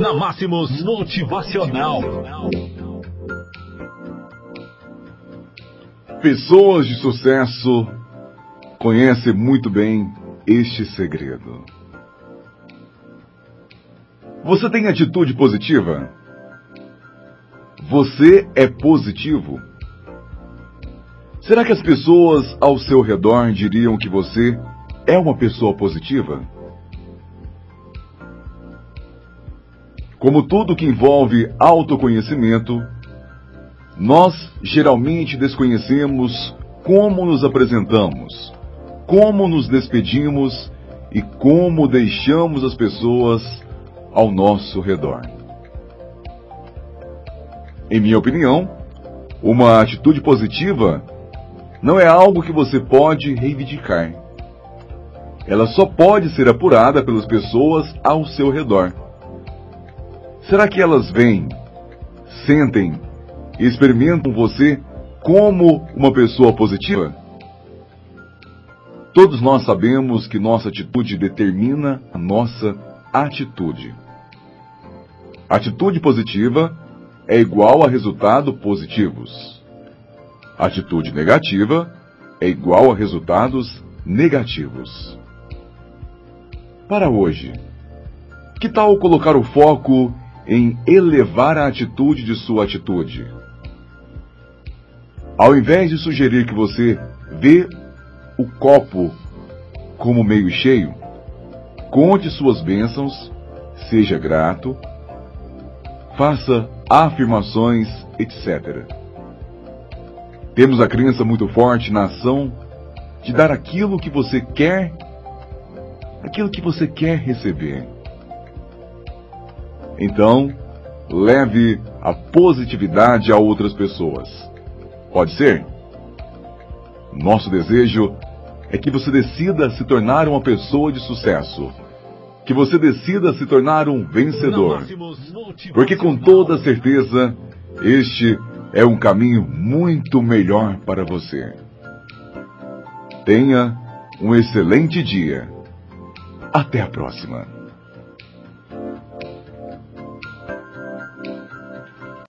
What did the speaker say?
Na Máximos Motivacional. Pessoas de sucesso conhecem muito bem este segredo. Você tem atitude positiva? Você é positivo? Será que as pessoas ao seu redor diriam que você é uma pessoa positiva? Como tudo que envolve autoconhecimento, nós geralmente desconhecemos como nos apresentamos, como nos despedimos e como deixamos as pessoas ao nosso redor. Em minha opinião, uma atitude positiva não é algo que você pode reivindicar. Ela só pode ser apurada pelas pessoas ao seu redor. Será que elas veem, sentem experimentam você como uma pessoa positiva? Todos nós sabemos que nossa atitude determina a nossa atitude. Atitude positiva é igual a resultados positivos. Atitude negativa é igual a resultados negativos. Para hoje, que tal colocar o foco em elevar a atitude de sua atitude? Ao invés de sugerir que você vê o copo como meio cheio, conte suas bênçãos, seja grato, faça afirmações, etc. Temos a crença muito forte na ação de dar aquilo que você quer, aquilo que você quer receber. Então, leve a positividade a outras pessoas. Pode ser? Nosso desejo é que você decida se tornar uma pessoa de sucesso. Que você decida se tornar um vencedor. Porque com toda certeza, este é um caminho muito melhor para você. Tenha um excelente dia. Até a próxima.